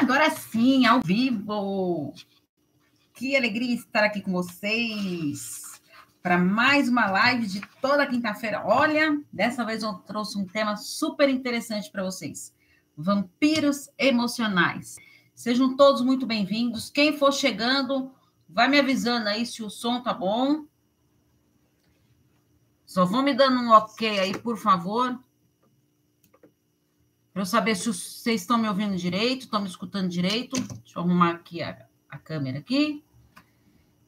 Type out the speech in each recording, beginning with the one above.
agora sim, ao vivo. Que alegria estar aqui com vocês para mais uma live de toda quinta-feira. Olha, dessa vez eu trouxe um tema super interessante para vocês: vampiros emocionais. Sejam todos muito bem-vindos. Quem for chegando, vai me avisando aí se o som tá bom. Só vão me dando um ok aí, por favor. Para eu saber se vocês estão me ouvindo direito, estão me escutando direito. Deixa eu arrumar aqui a, a câmera aqui.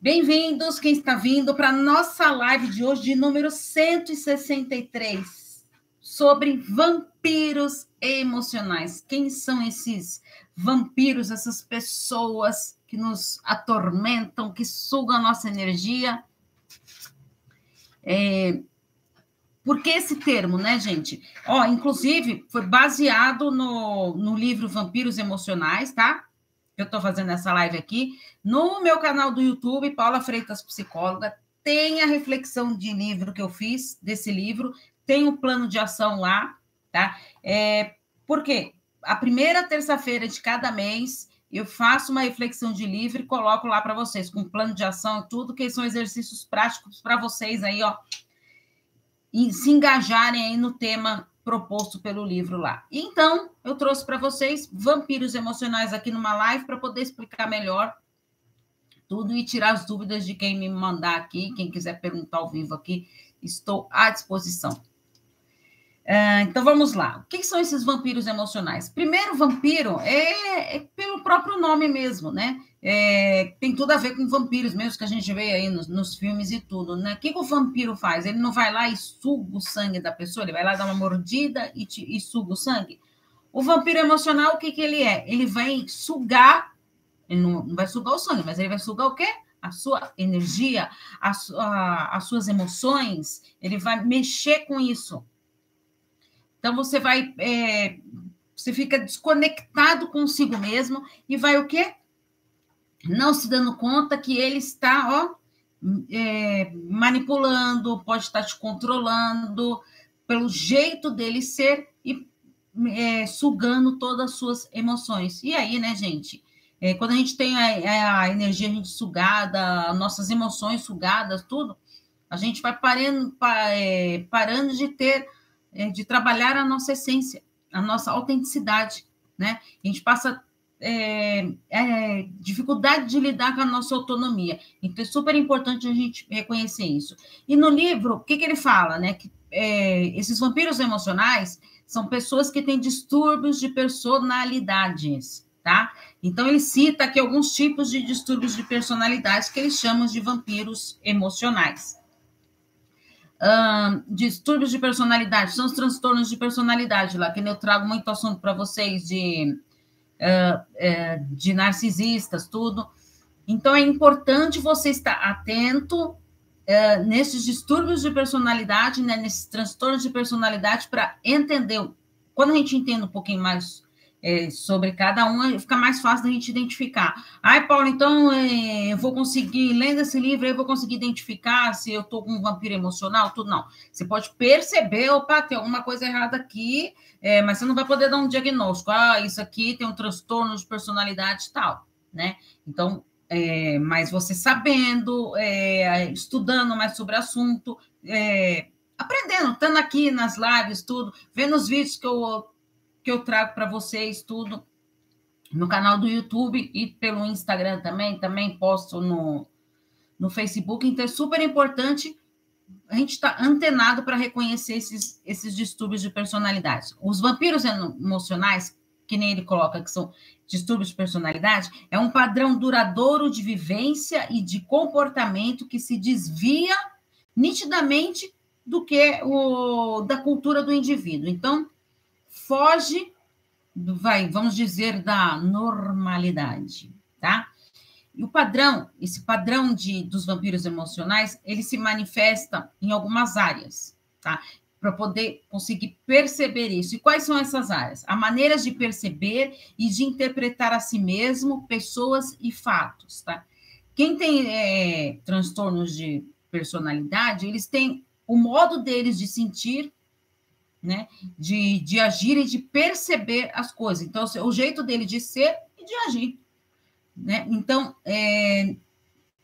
Bem-vindos, quem está vindo para a nossa live de hoje, de número 163, sobre vampiros emocionais. Quem são esses vampiros, essas pessoas que nos atormentam, que sugam a nossa energia? É, por que esse termo, né, gente? Ó, inclusive, foi baseado no, no livro Vampiros Emocionais, tá? Eu estou fazendo essa live aqui. No meu canal do YouTube, Paula Freitas Psicóloga, tem a reflexão de livro que eu fiz desse livro, tem o um plano de ação lá, tá? É, por quê? A primeira terça-feira de cada mês eu faço uma reflexão de livro e coloco lá para vocês, com plano de ação e tudo, que são exercícios práticos para vocês aí, ó, e se engajarem aí no tema proposto pelo livro lá. Então, eu trouxe para vocês vampiros emocionais aqui numa live para poder explicar melhor tudo e tirar as dúvidas de quem me mandar aqui, quem quiser perguntar ao vivo aqui, estou à disposição. Uh, então vamos lá. O que são esses vampiros emocionais? Primeiro, vampiro é, é pelo próprio nome mesmo, né? É, tem tudo a ver com vampiros mesmo, que a gente vê aí nos, nos filmes e tudo, né? O que, que, o vampiro faz? Ele não vai lá e suga o sangue da pessoa, ele vai lá dar uma mordida e, te, e suga o sangue. O vampiro emocional, o que, que ele é? Ele vai sugar, ele não, não vai sugar o sangue, mas ele vai sugar o quê? A sua energia, a, a, as suas emoções, ele vai mexer com isso então você vai, é, você fica desconectado consigo mesmo e vai o quê? Não se dando conta que ele está, ó, é, manipulando, pode estar te controlando pelo jeito dele ser e é, sugando todas as suas emoções. E aí, né, gente? É, quando a gente tem a, a, energia a sugada, nossas emoções sugadas, tudo, a gente vai parando, é, parando de ter é, de trabalhar a nossa essência, a nossa autenticidade, né? A gente passa é, é, dificuldade de lidar com a nossa autonomia. Então, é super importante a gente reconhecer isso. E no livro, o que, que ele fala, né? Que é, esses vampiros emocionais são pessoas que têm distúrbios de personalidades, tá? Então, ele cita aqui alguns tipos de distúrbios de personalidade que eles chamam de vampiros emocionais distúrbios de personalidade, são os transtornos de personalidade lá, que eu trago muito assunto para vocês de, de narcisistas, tudo. Então, é importante você estar atento uh, nesses distúrbios de personalidade, né, nesses transtornos de personalidade, para entender. Quando a gente entende um pouquinho mais é, sobre cada um, fica mais fácil da gente identificar. Ai, Paulo, então é, eu vou conseguir, lendo esse livro, eu vou conseguir identificar se eu estou com um vampiro emocional, tudo não. Você pode perceber, opa, tem alguma coisa errada aqui, é, mas você não vai poder dar um diagnóstico. Ah, isso aqui tem um transtorno de personalidade e tal, né? Então, é, mas você sabendo, é, estudando mais sobre o assunto, é, aprendendo, estando aqui nas lives, tudo, vendo os vídeos que eu que eu trago para vocês tudo no canal do YouTube e pelo Instagram também, também posto no, no Facebook. Então é super importante a gente estar tá antenado para reconhecer esses, esses distúrbios de personalidade. Os vampiros emocionais, que nem ele coloca que são distúrbios de personalidade, é um padrão duradouro de vivência e de comportamento que se desvia nitidamente do que o da cultura do indivíduo. Então, foge, vai, vamos dizer, da normalidade, tá? E o padrão, esse padrão de, dos vampiros emocionais, ele se manifesta em algumas áreas, tá? Para poder conseguir perceber isso. E quais são essas áreas? Há maneiras de perceber e de interpretar a si mesmo, pessoas e fatos, tá? Quem tem é, transtornos de personalidade, eles têm o modo deles de sentir né? De, de agir e de perceber as coisas. Então, o jeito dele de ser e de agir. Né? Então, é,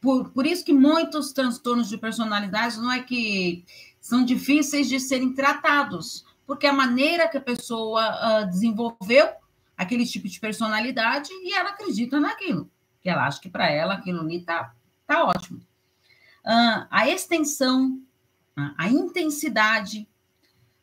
por, por isso que muitos transtornos de personalidade não é que são difíceis de serem tratados, porque a maneira que a pessoa uh, desenvolveu aquele tipo de personalidade e ela acredita naquilo, que ela acha que para ela aquilo ali está tá ótimo. Uh, a extensão, a intensidade,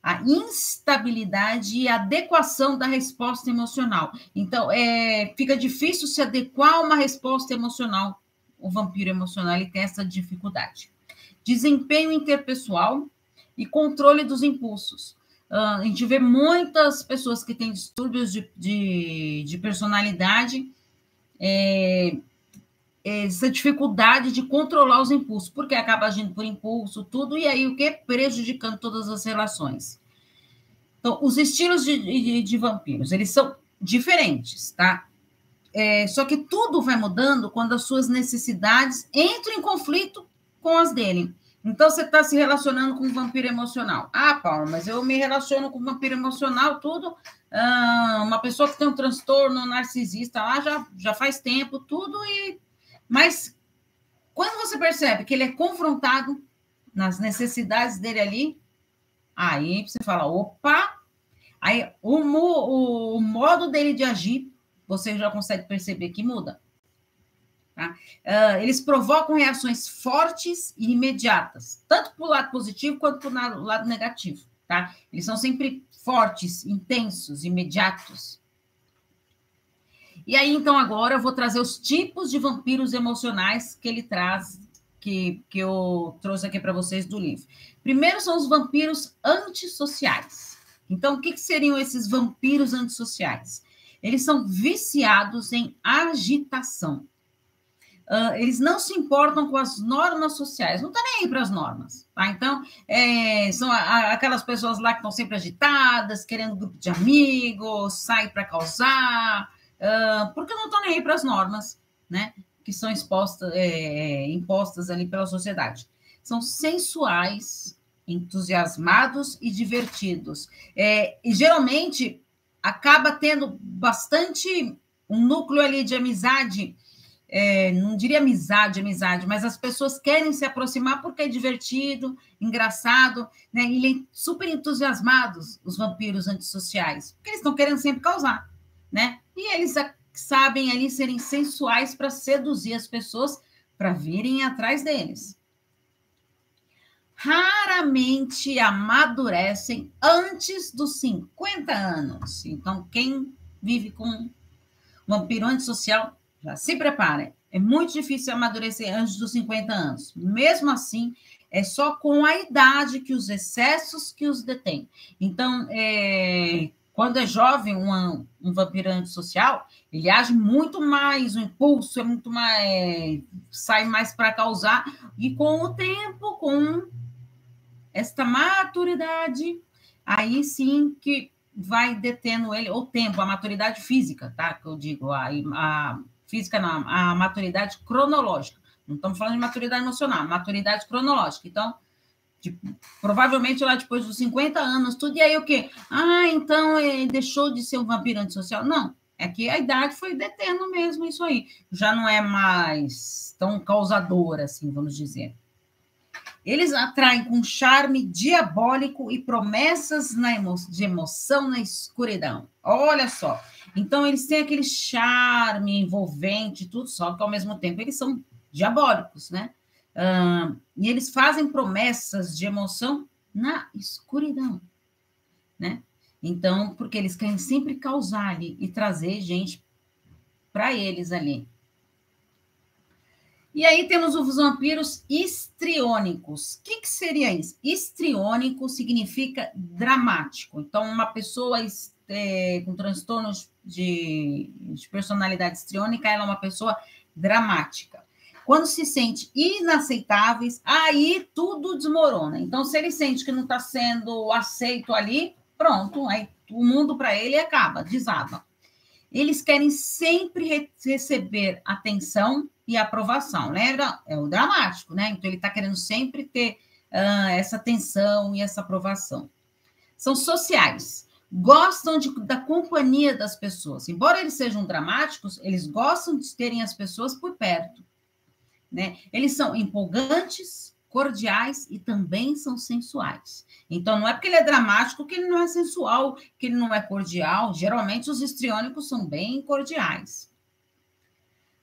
a instabilidade e adequação da resposta emocional. Então, é, fica difícil se adequar a uma resposta emocional. O vampiro emocional ele tem essa dificuldade. Desempenho interpessoal e controle dos impulsos. Uh, a gente vê muitas pessoas que têm distúrbios de, de, de personalidade, é, essa dificuldade de controlar os impulsos, porque acaba agindo por impulso, tudo, e aí o que? Prejudicando todas as relações. Então, os estilos de, de, de vampiros, eles são diferentes, tá? É, só que tudo vai mudando quando as suas necessidades entram em conflito com as dele. Então, você está se relacionando com um vampiro emocional. Ah, Paulo, mas eu me relaciono com um vampiro emocional, tudo. Ah, uma pessoa que tem um transtorno narcisista lá já, já faz tempo, tudo. e Mas quando você percebe que ele é confrontado nas necessidades dele ali, aí você fala: opa! Aí o, o, o modo dele de agir, você já consegue perceber que muda. Tá? Uh, eles provocam reações fortes e imediatas, tanto para o lado positivo quanto para o lado negativo. Tá? Eles são sempre fortes, intensos, imediatos. E aí, então, agora eu vou trazer os tipos de vampiros emocionais que ele traz, que, que eu trouxe aqui para vocês do livro. Primeiro são os vampiros antissociais. Então, o que, que seriam esses vampiros antissociais? Eles são viciados em agitação Uh, eles não se importam com as normas sociais, não estão tá nem aí para as normas. Tá? Então, é, são a, a, aquelas pessoas lá que estão sempre agitadas, querendo grupo de amigos, saem para causar, uh, porque não estão nem aí para as normas, né? Que são expostas, é, impostas ali pela sociedade. São sensuais, entusiasmados e divertidos. É, e geralmente acaba tendo bastante um núcleo ali de amizade é, não diria amizade, amizade, mas as pessoas querem se aproximar porque é divertido, engraçado, né? E é super entusiasmados, os vampiros antissociais, porque eles estão querendo sempre causar, né? E eles sabem ali serem sensuais para seduzir as pessoas para virem atrás deles. Raramente amadurecem antes dos 50 anos. Então, quem vive com vampiro antissocial já se preparem. É muito difícil amadurecer antes dos 50 anos. Mesmo assim, é só com a idade que os excessos que os detêm. Então, é, quando é jovem, um, um vampiro antissocial, ele age muito mais, o impulso é muito mais, sai mais para causar, e com o tempo, com esta maturidade, aí sim que vai detendo ele, o tempo, a maturidade física, tá? Que eu digo, a, a física não, a maturidade cronológica. Não estamos falando de maturidade emocional, maturidade cronológica. Então, provavelmente lá depois dos 50 anos, tudo, e aí o quê? Ah, então ele deixou de ser um vampiro antissocial. Não, é que a idade foi detendo mesmo isso aí. Já não é mais tão causadora, assim, vamos dizer. Eles atraem com charme diabólico e promessas emo de emoção na escuridão. Olha só. Então, eles têm aquele charme envolvente, tudo, só que ao mesmo tempo eles são diabólicos, né? Uh, e eles fazem promessas de emoção na escuridão, né? Então, porque eles querem sempre causar ali e trazer gente para eles ali. E aí temos os vampiros histriônicos. O que, que seria isso? Histriônico significa dramático. Então, uma pessoa é, com transtornos de, de personalidade histriônica, ela é uma pessoa dramática. Quando se sente inaceitáveis, aí tudo desmorona. Então, se ele sente que não está sendo aceito ali, pronto, aí o mundo para ele acaba, desaba. Eles querem sempre re receber atenção e aprovação. Lembra? É o dramático, né? Então, ele está querendo sempre ter uh, essa atenção e essa aprovação. São sociais gostam de, da companhia das pessoas. Embora eles sejam dramáticos, eles gostam de terem as pessoas por perto. Né? Eles são empolgantes, cordiais e também são sensuais. Então, não é porque ele é dramático que ele não é sensual, que ele não é cordial. Geralmente, os histriônicos são bem cordiais.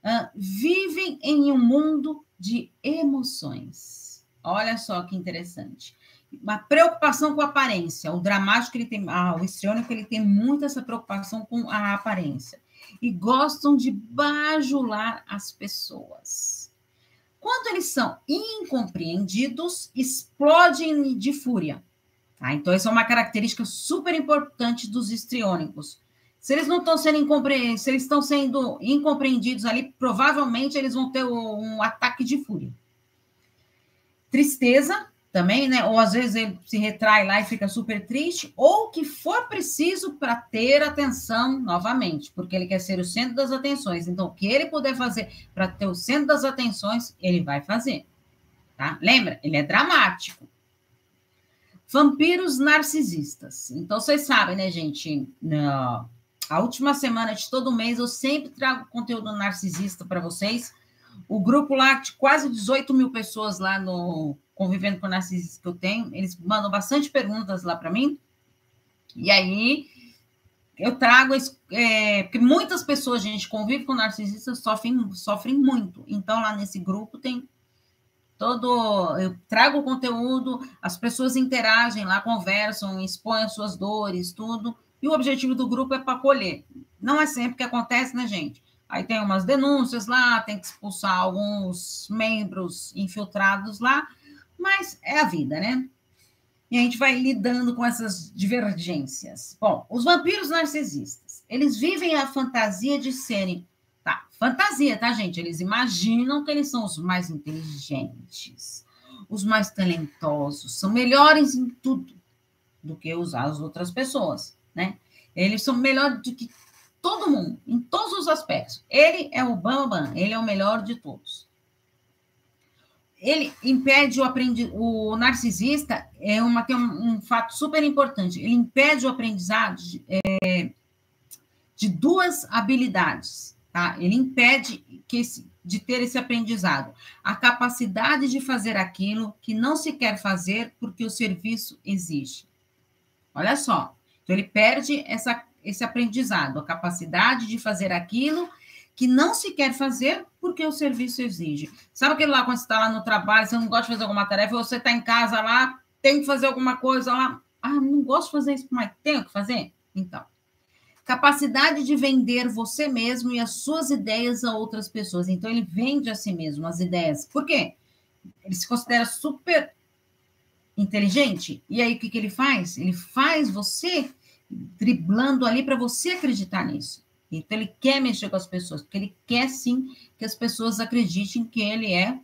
Uh, vivem em um mundo de emoções. Olha só que interessante. Uma preocupação com a aparência. O dramático, ele tem, ah, o histriônico, ele tem muito essa preocupação com a aparência. E gostam de bajular as pessoas quando eles são incompreendidos, explodem de fúria. Tá? Então, essa é uma característica super importante dos histriônicos. Se eles não estão sendo incompreendidos, se eles estão sendo incompreendidos ali, provavelmente eles vão ter um ataque de fúria. Tristeza, também, né? Ou às vezes ele se retrai lá e fica super triste, ou que for preciso para ter atenção novamente, porque ele quer ser o centro das atenções. Então, o que ele puder fazer para ter o centro das atenções, ele vai fazer. Tá? Lembra? Ele é dramático. Vampiros narcisistas. Então, vocês sabem, né, gente? Na a última semana de todo mês eu sempre trago conteúdo narcisista para vocês. O grupo lá de quase 18 mil pessoas lá no convivendo com narcisistas que eu tenho, eles mandam bastante perguntas lá para mim. E aí eu trago é, porque muitas pessoas, gente, convive com narcisistas, sofrem, sofrem muito. Então, lá nesse grupo tem todo. Eu trago o conteúdo, as pessoas interagem lá, conversam, expõem as suas dores, tudo. E o objetivo do grupo é para acolher. Não é sempre que acontece, né, gente? Aí tem umas denúncias lá, tem que expulsar alguns membros infiltrados lá, mas é a vida, né? E a gente vai lidando com essas divergências. Bom, os vampiros narcisistas, eles vivem a fantasia de serem. Tá, fantasia, tá, gente? Eles imaginam que eles são os mais inteligentes, os mais talentosos, são melhores em tudo do que os, as outras pessoas, né? Eles são melhores do que todo mundo, em todos os aspectos. Ele é o Bambam, ele é o melhor de todos ele impede o aprendizado. O narcisista é uma, tem um, um, fato super importante. Ele impede o aprendizado de, é, de duas habilidades. Tá? Ele impede que esse, de ter esse aprendizado. A capacidade de fazer aquilo que não se quer fazer porque o serviço exige. Olha só. Então, ele perde essa, esse aprendizado, a capacidade de fazer aquilo que não se quer fazer porque o serviço exige. Sabe aquele lá quando você está lá no trabalho, você não gosta de fazer alguma tarefa, você está em casa lá, tem que fazer alguma coisa lá. Ah, não gosto de fazer isso, mas tenho que fazer? Então, capacidade de vender você mesmo e as suas ideias a outras pessoas. Então, ele vende a si mesmo as ideias. Por quê? Ele se considera super inteligente. E aí, o que, que ele faz? Ele faz você driblando ali para você acreditar nisso. Então, ele quer mexer com as pessoas, porque ele quer sim que as pessoas acreditem que ele é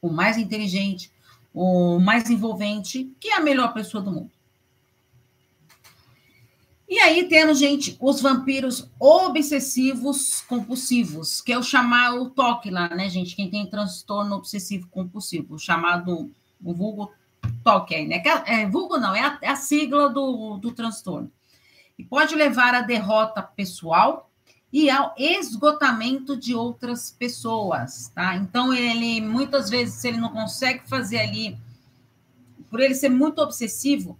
o mais inteligente, o mais envolvente, que é a melhor pessoa do mundo. E aí temos, gente, os vampiros obsessivos compulsivos, que é o chamar o toque lá, né, gente? Quem tem transtorno obsessivo compulsivo, chamado o vulgo toque né? É, é, vulgo não, é a, é a sigla do, do transtorno e pode levar à derrota pessoal e ao esgotamento de outras pessoas, tá? Então, ele, muitas vezes, se ele não consegue fazer ali, por ele ser muito obsessivo,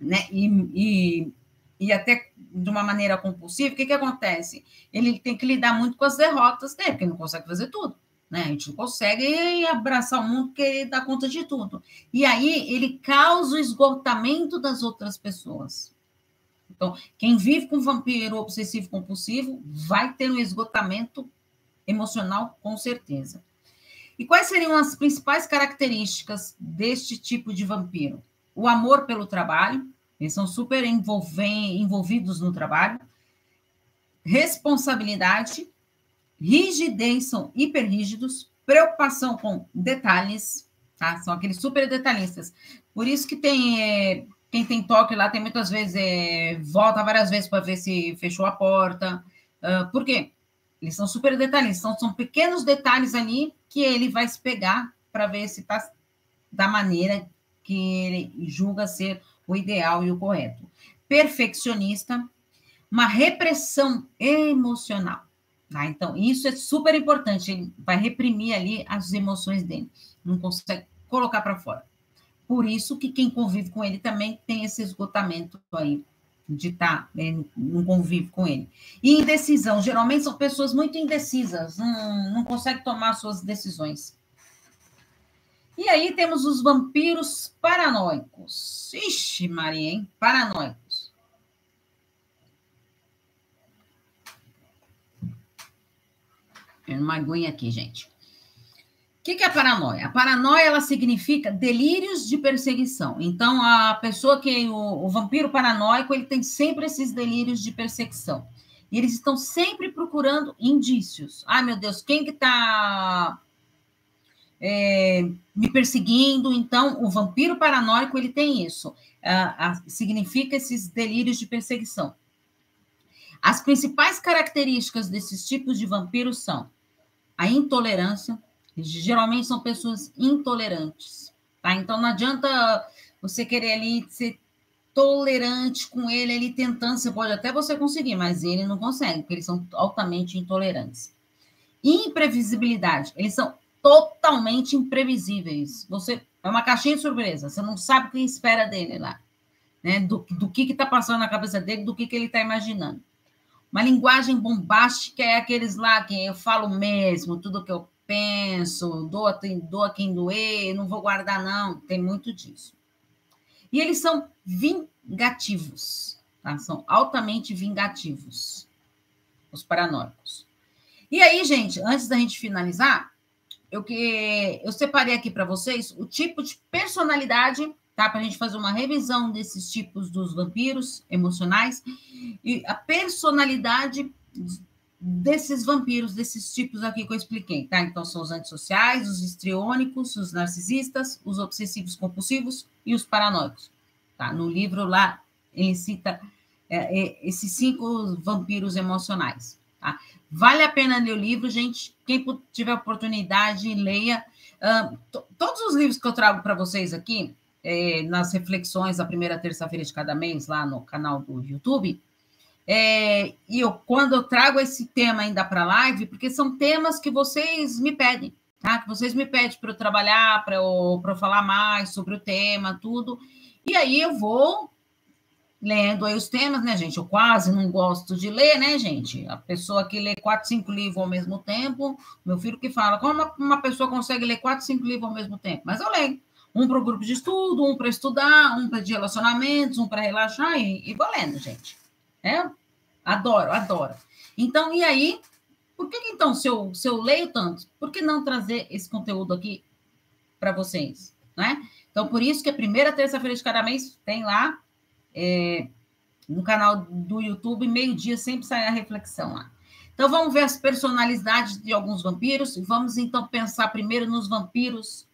né, e, e, e até de uma maneira compulsiva, o que que acontece? Ele tem que lidar muito com as derrotas dele, porque ele não consegue fazer tudo, né? A gente não consegue abraçar o mundo porque dá conta de tudo. E aí, ele causa o esgotamento das outras pessoas, então, quem vive com vampiro obsessivo compulsivo vai ter um esgotamento emocional, com certeza. E quais seriam as principais características deste tipo de vampiro? O amor pelo trabalho, eles são super envolvidos no trabalho. Responsabilidade, rigidez, são hiperrígidos. Preocupação com detalhes, tá? São aqueles super detalhistas. Por isso que tem é, quem tem toque lá tem muitas vezes, é, volta várias vezes para ver se fechou a porta. Uh, por quê? Eles são super detalhistas, então são pequenos detalhes ali que ele vai se pegar para ver se está da maneira que ele julga ser o ideal e o correto. Perfeccionista, uma repressão emocional. Tá? Então, isso é super importante. Ele vai reprimir ali as emoções dele. Não consegue colocar para fora. Por isso que quem convive com ele também tem esse esgotamento aí de estar tá, né, no convívio com ele. E indecisão, geralmente são pessoas muito indecisas, não, não conseguem tomar suas decisões. E aí temos os vampiros paranoicos. Ixi, Maria, hein? Paranoicos. Tem uma aguinha aqui, gente. O que, que é paranoia? A paranoia ela significa delírios de perseguição. Então, a pessoa que o, o vampiro paranoico ele tem sempre esses delírios de perseguição. E eles estão sempre procurando indícios. Ai, meu Deus, quem que está é, me perseguindo? Então, o vampiro paranoico ele tem isso. significa esses delírios de perseguição. As principais características desses tipos de vampiros são a intolerância, Geralmente são pessoas intolerantes, tá? Então não adianta você querer ali ser tolerante com ele, ele tentando, você pode até você conseguir, mas ele não consegue, porque eles são altamente intolerantes. Imprevisibilidade, eles são totalmente imprevisíveis. Você é uma caixinha de surpresa, você não sabe o que espera dele lá, né? Do, do que está passando na cabeça dele, do que, que ele está imaginando. Uma linguagem bombástica é aqueles lá que eu falo mesmo, tudo que eu penso, doa, doa quem doer, não vou guardar, não. Tem muito disso. E eles são vingativos, tá? São altamente vingativos, os paranoicos. E aí, gente, antes da gente finalizar, eu que eu separei aqui para vocês o tipo de personalidade, tá? Para a gente fazer uma revisão desses tipos dos vampiros emocionais e a personalidade desses vampiros, desses tipos aqui que eu expliquei, tá? Então, são os antissociais, os histriônicos, os narcisistas, os obsessivos compulsivos e os paranoicos, tá? No livro lá, ele cita é, é, esses cinco vampiros emocionais, tá? Vale a pena ler o livro, gente. Quem tiver oportunidade, leia. Uh, todos os livros que eu trago para vocês aqui, é, nas reflexões da primeira terça-feira de cada mês, lá no canal do YouTube, é, e eu, quando eu trago esse tema ainda para a live, porque são temas que vocês me pedem, tá? Que vocês me pedem para eu trabalhar, para eu, eu falar mais sobre o tema, tudo. E aí eu vou lendo aí os temas, né, gente? Eu quase não gosto de ler, né, gente? A pessoa que lê quatro, cinco livros ao mesmo tempo, meu filho que fala, como uma, uma pessoa consegue ler quatro, cinco livros ao mesmo tempo? Mas eu leio. Um para o grupo de estudo, um para estudar, um para de relacionamentos, um para relaxar e, e vou lendo, gente. É, adoro, adoro. Então, e aí, por que então, se eu, se eu leio tanto, por que não trazer esse conteúdo aqui para vocês, né? Então, por isso que a primeira terça-feira de cada mês tem lá é, no canal do YouTube, meio-dia, sempre sai a reflexão lá. Então, vamos ver as personalidades de alguns vampiros vamos, então, pensar primeiro nos vampiros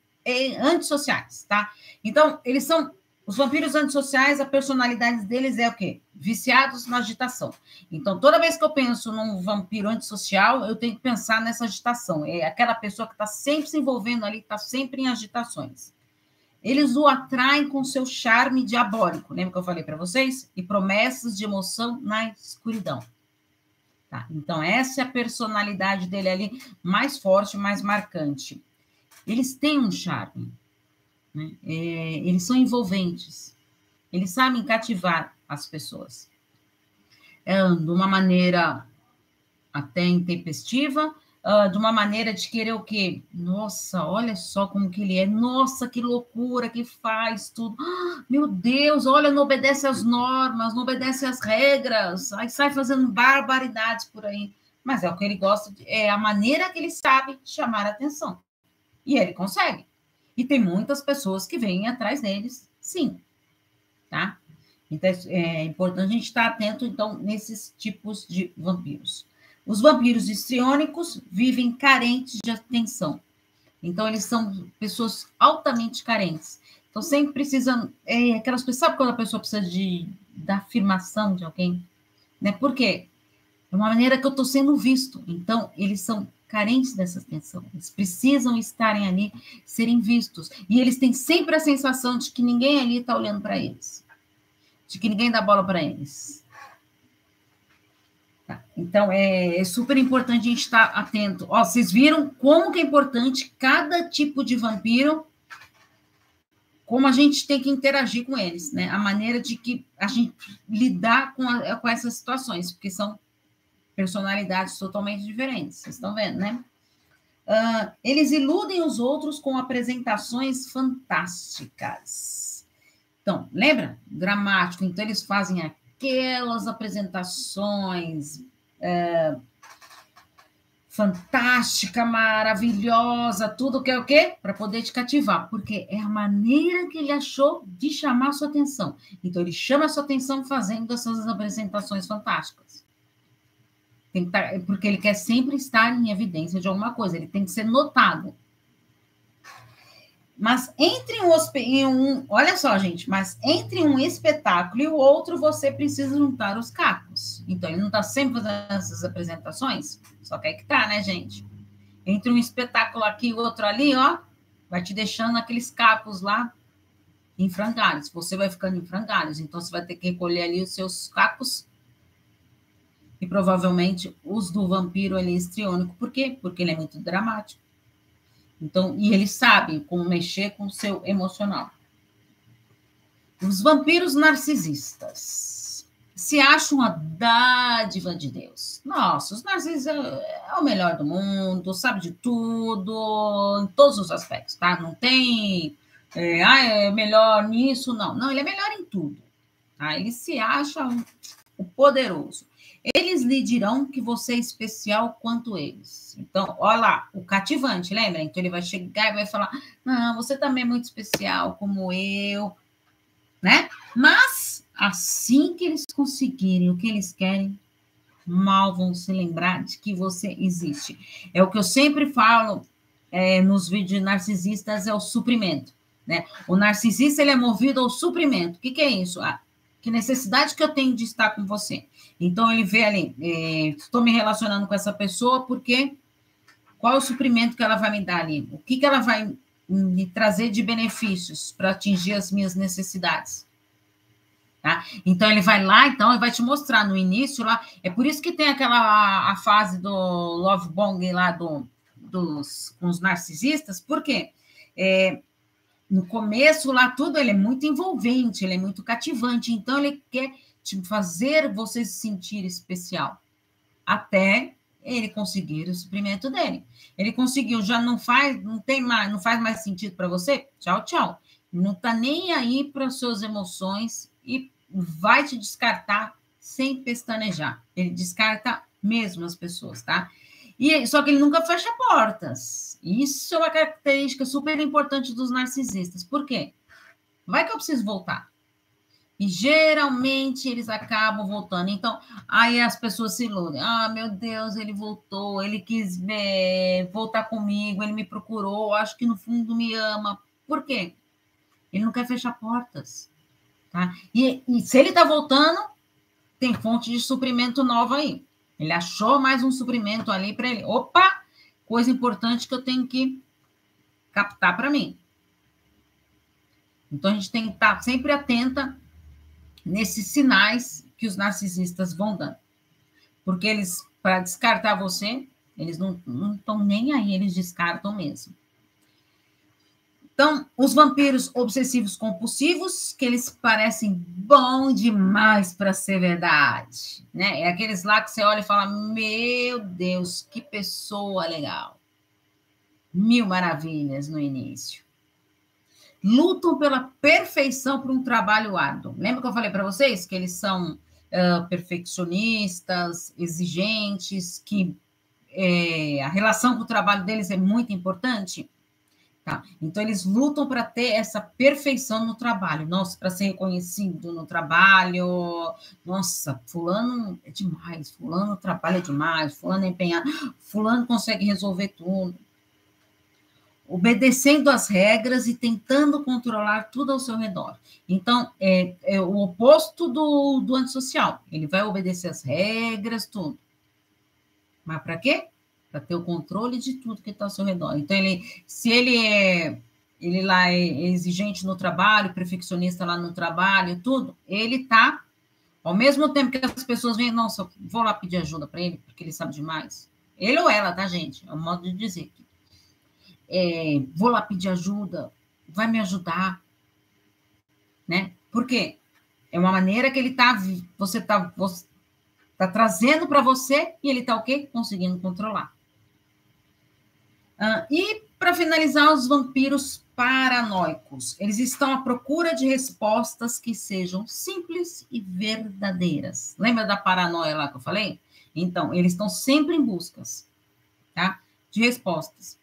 antissociais, tá? Então, eles são os vampiros antissociais, a personalidade deles é o quê? Viciados na agitação. Então, toda vez que eu penso num vampiro antissocial, eu tenho que pensar nessa agitação. É aquela pessoa que está sempre se envolvendo ali, está sempre em agitações. Eles o atraem com seu charme diabólico, lembra que eu falei para vocês? E promessas de emoção na escuridão. Tá? Então, essa é a personalidade dele ali mais forte, mais marcante. Eles têm um charme, né? É, eles são envolventes, eles sabem cativar as pessoas. É, de uma maneira até intempestiva, uh, de uma maneira de querer o quê? Nossa, olha só como que ele é. Nossa, que loucura que faz tudo. Ah, meu Deus, olha, não obedece às normas, não obedece às regras, aí sai fazendo barbaridades por aí. Mas é o que ele gosta, de, é a maneira que ele sabe chamar a atenção. E ele consegue. E tem muitas pessoas que vêm atrás deles, sim. Tá? Então, é importante a gente estar atento, então, nesses tipos de vampiros. Os vampiros histriônicos vivem carentes de atenção. Então, eles são pessoas altamente carentes. Então, sempre precisam. É, aquelas pessoas. Sabe quando a pessoa precisa de, da afirmação de alguém? Né? Por quê? É uma maneira que eu estou sendo visto. Então, eles são carentes dessa atenção. Eles precisam estarem ali, serem vistos. E eles têm sempre a sensação de que ninguém ali está olhando para eles. de que ninguém dá bola para eles. Tá? Então, é, é, super importante a gente estar atento. Ó, vocês viram como que é importante cada tipo de vampiro, como a gente tem que interagir com eles, né? A maneira de que a gente lidar com, a, com essas situações, porque são personalidades totalmente diferentes. Vocês estão vendo, né? Uh, eles iludem os outros com apresentações fantásticas. Então, lembra? Dramático. Então, eles fazem aquelas apresentações uh, fantástica, maravilhosa, tudo que é o quê? Para poder te cativar, porque é a maneira que ele achou de chamar sua atenção. Então, ele chama sua atenção fazendo essas apresentações fantásticas. Tá, porque ele quer sempre estar em evidência de alguma coisa, ele tem que ser notado. Mas entre um, um, olha só, gente, mas entre um espetáculo e o outro, você precisa juntar os cacos. Então, ele não está sempre fazendo essas apresentações, só que é que tá, né, gente? Entre um espetáculo aqui e outro ali, ó, vai te deixando aqueles cacos lá em frangalhos. Você vai ficando em frangalhos, então você vai ter que recolher ali os seus cacos e provavelmente os do vampiro ele é histriônico. Por quê? Porque ele é muito dramático. Então, e eles sabem como mexer com o seu emocional. Os vampiros narcisistas se acham a dádiva de Deus. Nossa, os narcisistas é, é o melhor do mundo, sabe de tudo, em todos os aspectos, tá? Não tem, é, ah, é melhor nisso, não. Não, ele é melhor em tudo. Tá? Ele se acha o poderoso. Eles lhe dirão que você é especial quanto eles. Então, olha lá, o cativante, lembra? Então, ele vai chegar e vai falar: Não, você também é muito especial, como eu, né? Mas, assim que eles conseguirem o que eles querem, mal vão se lembrar de que você existe. É o que eu sempre falo é, nos vídeos narcisistas: é o suprimento. Né? O narcisista ele é movido ao suprimento. O que, que é isso? Que necessidade que eu tenho de estar com você? Então, ele vê ali, é, estou me relacionando com essa pessoa porque qual é o suprimento que ela vai me dar ali? O que, que ela vai me trazer de benefícios para atingir as minhas necessidades? Tá? Então, ele vai lá, então, ele vai te mostrar no início lá. É por isso que tem aquela a, fase do love bombing lá do, dos, com os narcisistas, por quê? É, no começo lá tudo ele é muito envolvente, ele é muito cativante, então ele quer te fazer você se sentir especial, até ele conseguir o suprimento dele. Ele conseguiu, já não faz, não tem mais, não faz mais sentido para você? Tchau, tchau. Não tá nem aí para suas emoções e vai te descartar sem pestanejar. Ele descarta mesmo as pessoas, tá? E só que ele nunca fecha portas. Isso é uma característica super importante dos narcisistas. Por quê? Vai que eu preciso voltar. E geralmente eles acabam voltando. Então, aí as pessoas se iludem. Ah, meu Deus, ele voltou, ele quis é, voltar comigo, ele me procurou, acho que no fundo me ama. Por quê? Ele não quer fechar portas. Tá? E, e se ele está voltando, tem fonte de suprimento nova aí. Ele achou mais um suprimento ali para ele. Opa, coisa importante que eu tenho que captar para mim. Então a gente tem que estar sempre atenta nesses sinais que os narcisistas vão dando. Porque eles, para descartar você, eles não estão nem aí, eles descartam mesmo. Então, os vampiros obsessivos compulsivos, que eles parecem bom demais para ser verdade, né? É aqueles lá que você olha e fala: "Meu Deus, que pessoa legal". Mil maravilhas no início lutam pela perfeição para um trabalho árduo. Lembra que eu falei para vocês que eles são uh, perfeccionistas, exigentes, que é, a relação com o trabalho deles é muito importante? Tá? Então, eles lutam para ter essa perfeição no trabalho. Nossa, para ser reconhecido no trabalho. Nossa, fulano é demais, fulano trabalha demais, fulano é empenhado, fulano consegue resolver tudo obedecendo às regras e tentando controlar tudo ao seu redor. Então, é, é o oposto do, do antissocial. Ele vai obedecer às regras, tudo. Mas para quê? Para ter o controle de tudo que está ao seu redor. Então, ele, se ele é ele lá é exigente no trabalho, perfeccionista lá no trabalho, tudo, ele tá, ao mesmo tempo que as pessoas veem, nossa, vou lá pedir ajuda para ele, porque ele sabe demais. Ele ou ela, tá, gente? É um modo de dizer. É, vou lá pedir ajuda, vai me ajudar, né? Por quê? É uma maneira que ele tá, você tá, você tá trazendo para você e ele tá o quê? Conseguindo controlar. Uh, e para finalizar, os vampiros paranoicos. Eles estão à procura de respostas que sejam simples e verdadeiras. Lembra da paranoia lá que eu falei? Então, eles estão sempre em buscas, tá? De respostas.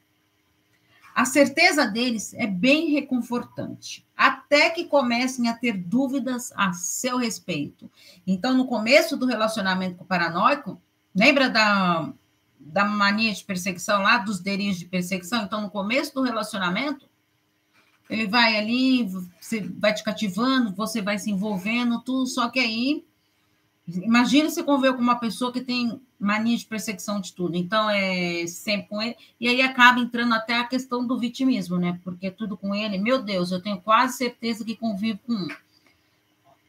A certeza deles é bem reconfortante, até que comecem a ter dúvidas a seu respeito. Então, no começo do relacionamento com o paranoico, lembra da da mania de perseguição lá, dos delírios de perseguição. Então, no começo do relacionamento, ele vai ali, você vai te cativando, você vai se envolvendo, tudo, só que aí, imagina você conviver com uma pessoa que tem mania de perseguição de tudo, então é sempre com ele, e aí acaba entrando até a questão do vitimismo, né? Porque tudo com ele, meu Deus, eu tenho quase certeza que convivo com um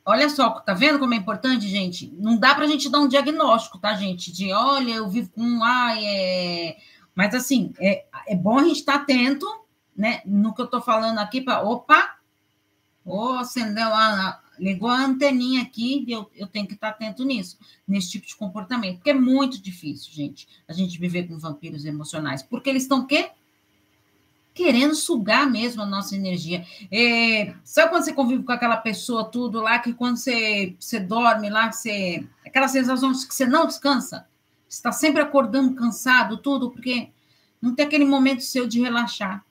Olha só, tá vendo como é importante, gente? Não dá para a gente dar um diagnóstico, tá, gente? De olha, eu vivo com ai, é. Mas assim, é, é bom a gente estar tá atento, né? No que eu estou falando aqui, para. Opa! Oh, acendeu a, ligou a anteninha aqui, eu, eu tenho que estar atento nisso, nesse tipo de comportamento, porque é muito difícil, gente, a gente viver com vampiros emocionais, porque eles estão quê? querendo sugar mesmo a nossa energia. É, sabe quando você convive com aquela pessoa, tudo lá, que quando você, você dorme lá, você. Aquela sensação de que você não descansa, você está sempre acordando cansado, tudo, porque não tem aquele momento seu de relaxar.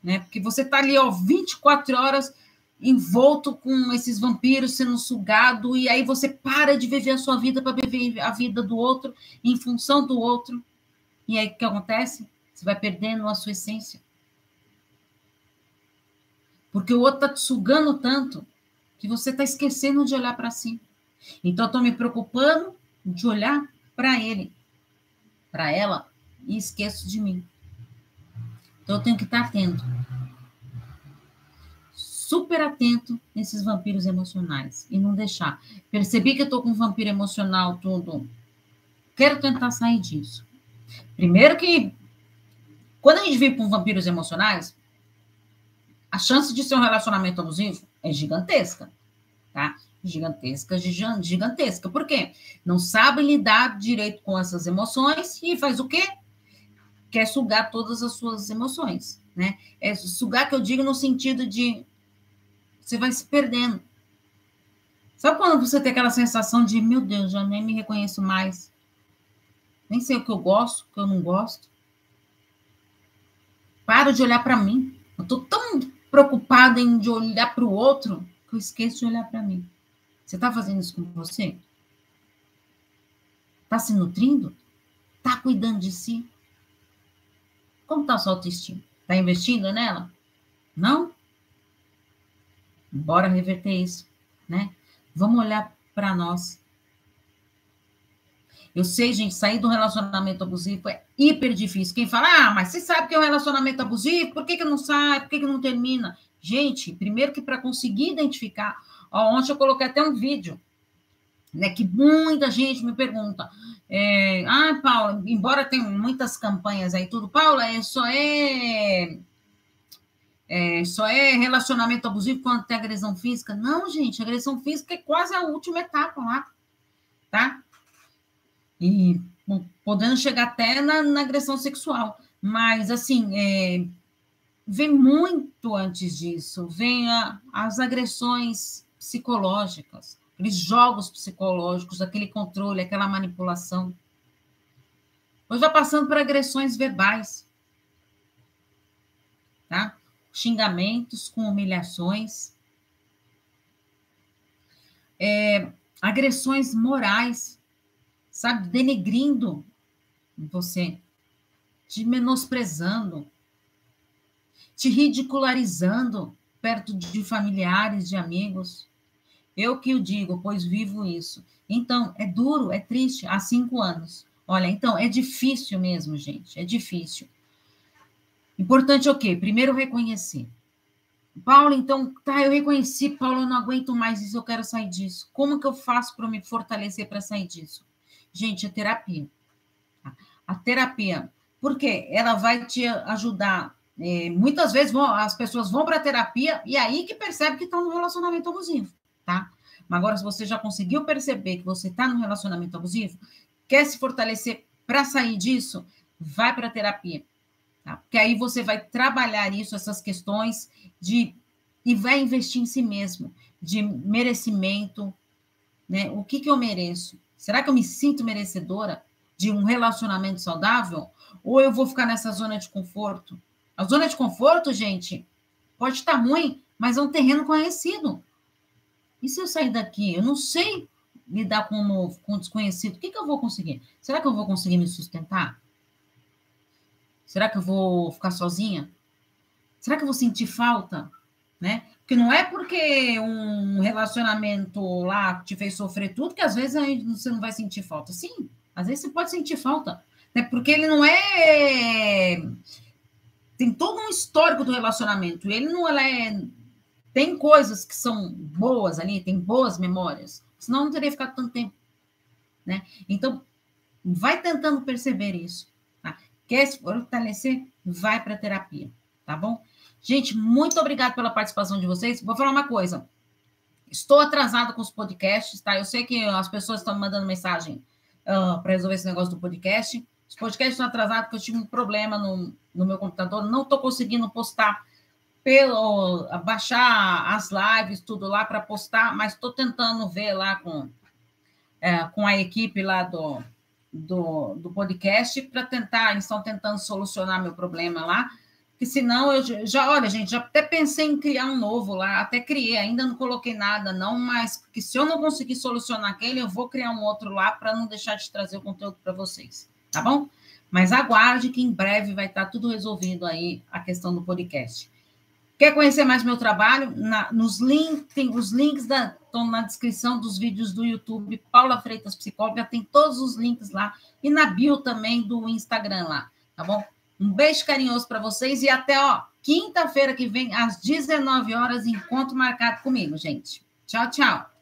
Né? Porque você está ali, ó, 24 horas envolto com esses vampiros sendo sugado, e aí você para de viver a sua vida para viver a vida do outro, em função do outro. E aí o que acontece? Você vai perdendo a sua essência. Porque o outro está te sugando tanto que você está esquecendo de olhar para si. Então, eu estou me preocupando de olhar para ele, para ela, e esqueço de mim. Então, eu tenho que estar atento. Super atento nesses vampiros emocionais. E não deixar. Percebi que eu estou com um vampiro emocional, tudo. Quero tentar sair disso. Primeiro que, quando a gente vive com vampiros emocionais, a chance de ser um relacionamento abusivo é gigantesca, tá? Gigantesca, gigantesca. Por quê? Não sabe lidar direito com essas emoções e faz o quê? Quer sugar todas as suas emoções, né? É sugar que eu digo no sentido de você vai se perdendo. Sabe quando você tem aquela sensação de, meu Deus, já nem me reconheço mais? Nem sei o que eu gosto, o que eu não gosto. Paro de olhar para mim. Eu tô tão preocupada em de olhar para o outro que eu esqueço de olhar para mim. Você está fazendo isso com você? Está se nutrindo? Está cuidando de si? Como está a sua autoestima? Está investindo nela? Não? Bora reverter isso, né? Vamos olhar para nós. Eu sei, gente, sair do relacionamento abusivo é hiper difícil. Quem fala, ah, mas você sabe que é um relacionamento abusivo, por que, que não sai? Por que, que não termina? Gente, primeiro que para conseguir identificar, ó, ontem eu coloquei até um vídeo, né, que muita gente me pergunta, é, ah, Paula, embora tenha muitas campanhas aí, tudo, Paula, é, só é, é, só é relacionamento abusivo quando tem agressão física? Não, gente, agressão física é quase a última etapa lá, tá? e podendo chegar até na, na agressão sexual. Mas, assim, é, vem muito antes disso, vem a, as agressões psicológicas, aqueles jogos psicológicos, aquele controle, aquela manipulação. Hoje vai passando por agressões verbais, tá? Xingamentos com humilhações, é, agressões morais, sabe, denegrindo você, te menosprezando, te ridicularizando perto de familiares, de amigos. Eu que o digo, pois vivo isso. Então, é duro, é triste, há cinco anos. Olha, então, é difícil mesmo, gente, é difícil. Importante é o quê? Primeiro reconhecer. Paulo, então, tá, eu reconheci, Paulo, eu não aguento mais isso, eu quero sair disso. Como que eu faço para me fortalecer para sair disso? Gente, a terapia. A terapia, porque ela vai te ajudar. É, muitas vezes vão, as pessoas vão para a terapia e aí que percebe que estão no relacionamento abusivo, tá? Mas agora, se você já conseguiu perceber que você está no relacionamento abusivo, quer se fortalecer para sair disso, vai para a terapia. Tá? Porque aí você vai trabalhar isso, essas questões de e vai investir em si mesmo, de merecimento, né? O que, que eu mereço? Será que eu me sinto merecedora de um relacionamento saudável? Ou eu vou ficar nessa zona de conforto? A zona de conforto, gente, pode estar ruim, mas é um terreno conhecido. E se eu sair daqui? Eu não sei lidar com o novo, com o desconhecido. O que, que eu vou conseguir? Será que eu vou conseguir me sustentar? Será que eu vou ficar sozinha? Será que eu vou sentir falta? Né? Porque não é porque um relacionamento lá te fez sofrer tudo que às vezes você não vai sentir falta. Sim, às vezes você pode sentir falta. Né? Porque ele não é. Tem todo um histórico do relacionamento. Ele não é. Tem coisas que são boas ali, tem boas memórias. Senão não teria ficado tanto tempo. Né? Então, vai tentando perceber isso. Quer se fortalecer? Vai para terapia, tá bom? Gente, muito obrigado pela participação de vocês. Vou falar uma coisa. Estou atrasado com os podcasts, tá? Eu sei que as pessoas estão mandando mensagem uh, ah, para resolver esse negócio do podcast. Os podcasts estão atrasados porque eu tive um problema no, no meu computador. Não estou conseguindo postar pelo baixar as lives, tudo lá para postar, mas estou tentando ver lá com, é, com a equipe lá do, do, do podcast para tentar, eles estão tentando solucionar meu problema lá, que senão eu já, olha, gente, já até pensei em criar um novo lá, até criei, ainda não coloquei nada, não, mas que se eu não conseguir solucionar aquele, eu vou criar um outro lá para não deixar de trazer o conteúdo para vocês, tá bom? Mas aguarde que em breve vai estar tudo resolvido aí a questão do podcast. Quer conhecer mais meu trabalho? Na, nos links, tem os links da, estão na descrição dos vídeos do YouTube, Paula Freitas Psicóloga, tem todos os links lá, e na bio também do Instagram lá, tá bom? Um beijo carinhoso para vocês e até, ó, quinta-feira que vem, às 19 horas, encontro marcado comigo, gente. Tchau, tchau.